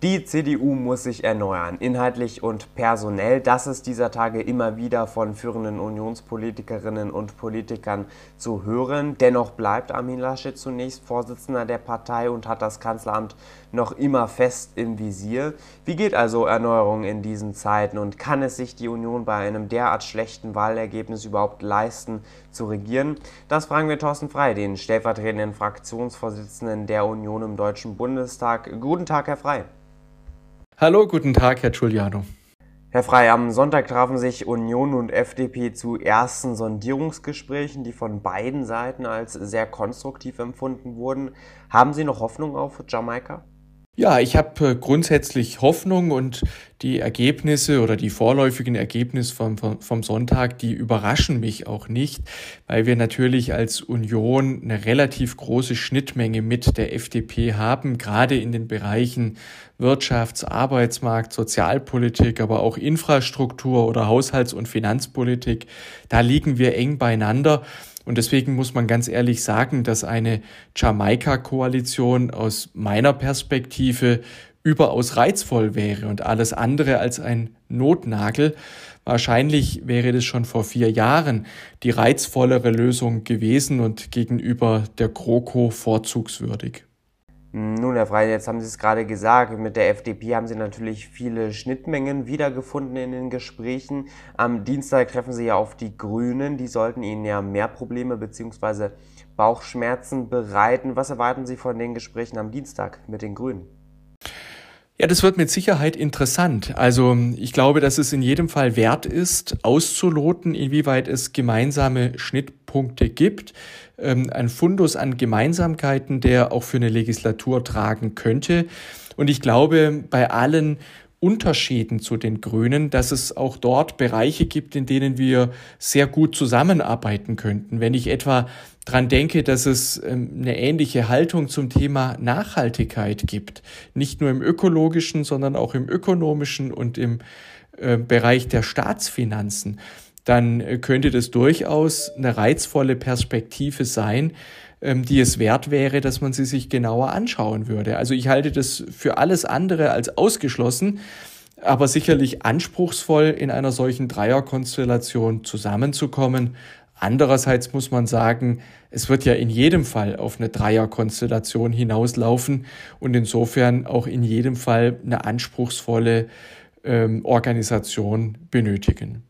Die CDU muss sich erneuern, inhaltlich und personell. Das ist dieser Tage immer wieder von führenden Unionspolitikerinnen und Politikern zu hören. Dennoch bleibt Armin Laschet zunächst Vorsitzender der Partei und hat das Kanzleramt noch immer fest im Visier. Wie geht also Erneuerung in diesen Zeiten und kann es sich die Union bei einem derart schlechten Wahlergebnis überhaupt leisten, zu regieren? Das fragen wir Thorsten Frei, den stellvertretenden Fraktionsvorsitzenden der Union im Deutschen Bundestag. Guten Tag, Herr Frei. Hallo, guten Tag, Herr Giuliano. Herr Frey, am Sonntag trafen sich Union und FDP zu ersten Sondierungsgesprächen, die von beiden Seiten als sehr konstruktiv empfunden wurden. Haben Sie noch Hoffnung auf Jamaika? Ja, ich habe äh, grundsätzlich Hoffnung und die Ergebnisse oder die vorläufigen Ergebnisse vom, vom Sonntag, die überraschen mich auch nicht, weil wir natürlich als Union eine relativ große Schnittmenge mit der FDP haben, gerade in den Bereichen Wirtschafts-, Arbeitsmarkt, Sozialpolitik, aber auch Infrastruktur oder Haushalts- und Finanzpolitik. Da liegen wir eng beieinander. Und deswegen muss man ganz ehrlich sagen, dass eine Jamaika-Koalition aus meiner Perspektive überaus reizvoll wäre und alles andere als ein Notnagel. Wahrscheinlich wäre das schon vor vier Jahren die reizvollere Lösung gewesen und gegenüber der GroKo vorzugswürdig. Nun, Herr Frey, jetzt haben Sie es gerade gesagt, mit der FDP haben Sie natürlich viele Schnittmengen wiedergefunden in den Gesprächen. Am Dienstag treffen Sie ja auf die Grünen, die sollten Ihnen ja mehr Probleme bzw. Bauchschmerzen bereiten. Was erwarten Sie von den Gesprächen am Dienstag mit den Grünen? Ja, das wird mit Sicherheit interessant. Also ich glaube, dass es in jedem Fall wert ist, auszuloten, inwieweit es gemeinsame Schnittpunkte gibt. Ähm, ein Fundus an Gemeinsamkeiten, der auch für eine Legislatur tragen könnte. Und ich glaube, bei allen Unterschieden zu den Grünen, dass es auch dort Bereiche gibt, in denen wir sehr gut zusammenarbeiten könnten. Wenn ich etwa dran denke, dass es ähm, eine ähnliche Haltung zum Thema Nachhaltigkeit gibt, nicht nur im ökologischen, sondern auch im ökonomischen und im äh, Bereich der Staatsfinanzen, dann äh, könnte das durchaus eine reizvolle Perspektive sein, die es wert wäre, dass man sie sich genauer anschauen würde. Also ich halte das für alles andere als ausgeschlossen, aber sicherlich anspruchsvoll, in einer solchen Dreierkonstellation zusammenzukommen. Andererseits muss man sagen, es wird ja in jedem Fall auf eine Dreierkonstellation hinauslaufen und insofern auch in jedem Fall eine anspruchsvolle ähm, Organisation benötigen.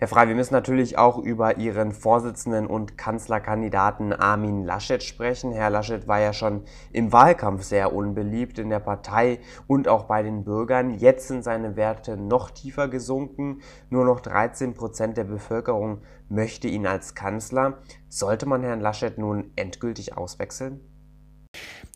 Herr Frey, wir müssen natürlich auch über Ihren Vorsitzenden und Kanzlerkandidaten Armin Laschet sprechen. Herr Laschet war ja schon im Wahlkampf sehr unbeliebt in der Partei und auch bei den Bürgern. Jetzt sind seine Werte noch tiefer gesunken. Nur noch 13 Prozent der Bevölkerung möchte ihn als Kanzler. Sollte man Herrn Laschet nun endgültig auswechseln?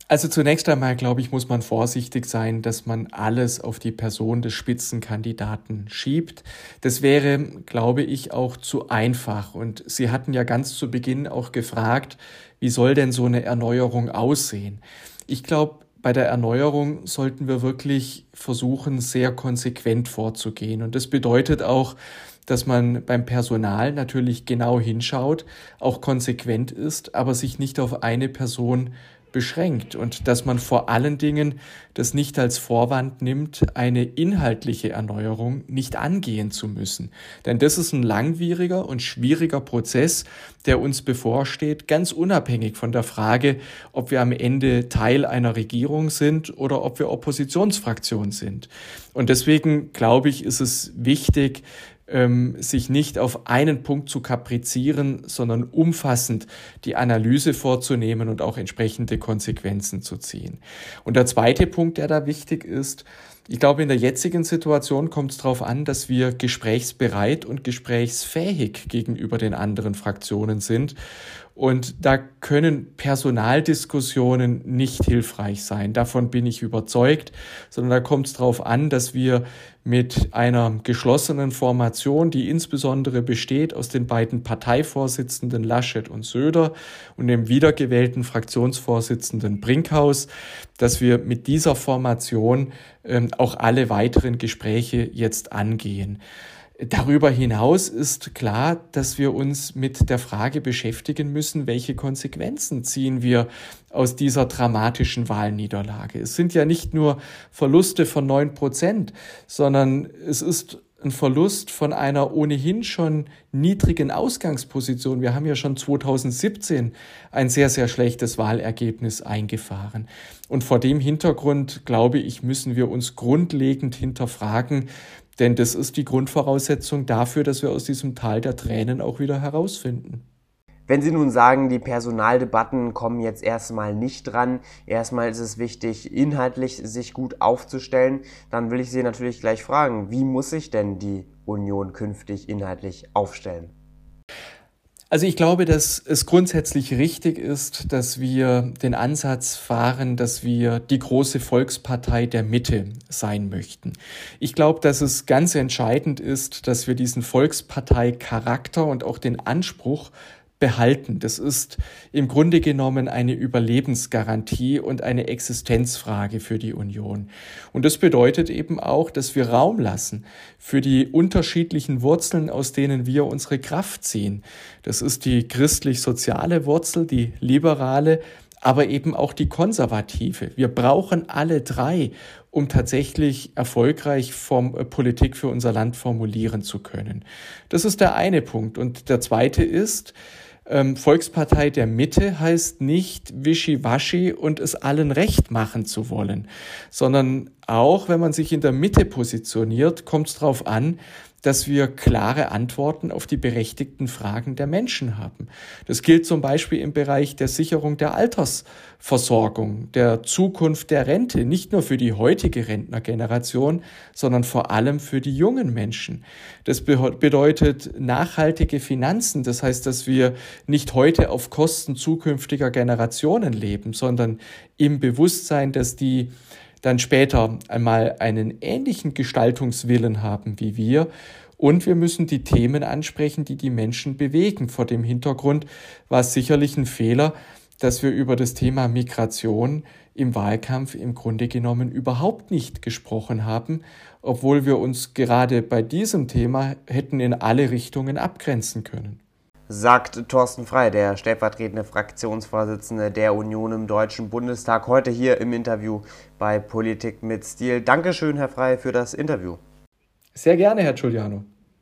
Also zunächst einmal, glaube ich, muss man vorsichtig sein, dass man alles auf die Person des Spitzenkandidaten schiebt. Das wäre, glaube ich, auch zu einfach. Und Sie hatten ja ganz zu Beginn auch gefragt, wie soll denn so eine Erneuerung aussehen? Ich glaube, bei der Erneuerung sollten wir wirklich versuchen, sehr konsequent vorzugehen. Und das bedeutet auch, dass man beim Personal natürlich genau hinschaut, auch konsequent ist, aber sich nicht auf eine Person beschränkt und dass man vor allen Dingen das nicht als Vorwand nimmt, eine inhaltliche Erneuerung nicht angehen zu müssen. Denn das ist ein langwieriger und schwieriger Prozess, der uns bevorsteht, ganz unabhängig von der Frage, ob wir am Ende Teil einer Regierung sind oder ob wir Oppositionsfraktion sind. Und deswegen glaube ich, ist es wichtig, ähm, sich nicht auf einen Punkt zu kaprizieren, sondern umfassend die Analyse vorzunehmen und auch entsprechende Konsequenzen zu ziehen. Und der zweite Punkt, der da wichtig ist, ich glaube, in der jetzigen Situation kommt es darauf an, dass wir gesprächsbereit und gesprächsfähig gegenüber den anderen Fraktionen sind. Und da können Personaldiskussionen nicht hilfreich sein. Davon bin ich überzeugt, sondern da kommt es darauf an, dass wir mit einer geschlossenen Formation, die insbesondere besteht aus den beiden Parteivorsitzenden Laschet und Söder und dem wiedergewählten Fraktionsvorsitzenden Brinkhaus, dass wir mit dieser Formation ähm, auch alle weiteren Gespräche jetzt angehen. Darüber hinaus ist klar, dass wir uns mit der Frage beschäftigen müssen, welche Konsequenzen ziehen wir aus dieser dramatischen Wahlniederlage. Es sind ja nicht nur Verluste von neun Prozent, sondern es ist ein Verlust von einer ohnehin schon niedrigen Ausgangsposition. Wir haben ja schon 2017 ein sehr, sehr schlechtes Wahlergebnis eingefahren. Und vor dem Hintergrund, glaube ich, müssen wir uns grundlegend hinterfragen, denn das ist die Grundvoraussetzung dafür, dass wir aus diesem Tal der Tränen auch wieder herausfinden. Wenn Sie nun sagen, die Personaldebatten kommen jetzt erstmal nicht dran, erstmal ist es wichtig, inhaltlich sich gut aufzustellen, dann will ich Sie natürlich gleich fragen, wie muss sich denn die Union künftig inhaltlich aufstellen? Also ich glaube, dass es grundsätzlich richtig ist, dass wir den Ansatz fahren, dass wir die große Volkspartei der Mitte sein möchten. Ich glaube, dass es ganz entscheidend ist, dass wir diesen Volkspartei-Charakter und auch den Anspruch behalten. Das ist im Grunde genommen eine Überlebensgarantie und eine Existenzfrage für die Union. Und das bedeutet eben auch, dass wir Raum lassen für die unterschiedlichen Wurzeln, aus denen wir unsere Kraft ziehen. Das ist die christlich-soziale Wurzel, die liberale, aber eben auch die konservative. Wir brauchen alle drei, um tatsächlich erfolgreich vom äh, Politik für unser Land formulieren zu können. Das ist der eine Punkt. Und der zweite ist, ähm, Volkspartei der Mitte heißt nicht wischiwaschi und es allen recht machen zu wollen, sondern auch wenn man sich in der Mitte positioniert, kommt es darauf an, dass wir klare Antworten auf die berechtigten Fragen der Menschen haben. Das gilt zum Beispiel im Bereich der Sicherung der Altersversorgung, der Zukunft der Rente, nicht nur für die heutige Rentnergeneration, sondern vor allem für die jungen Menschen. Das bedeutet nachhaltige Finanzen, das heißt, dass wir nicht heute auf Kosten zukünftiger Generationen leben, sondern im Bewusstsein, dass die dann später einmal einen ähnlichen Gestaltungswillen haben wie wir. Und wir müssen die Themen ansprechen, die die Menschen bewegen. Vor dem Hintergrund war es sicherlich ein Fehler, dass wir über das Thema Migration im Wahlkampf im Grunde genommen überhaupt nicht gesprochen haben, obwohl wir uns gerade bei diesem Thema hätten in alle Richtungen abgrenzen können sagt Thorsten Frei, der stellvertretende Fraktionsvorsitzende der Union im Deutschen Bundestag, heute hier im Interview bei Politik mit Stil. Dankeschön, Herr Frei, für das Interview. Sehr gerne, Herr Giuliano.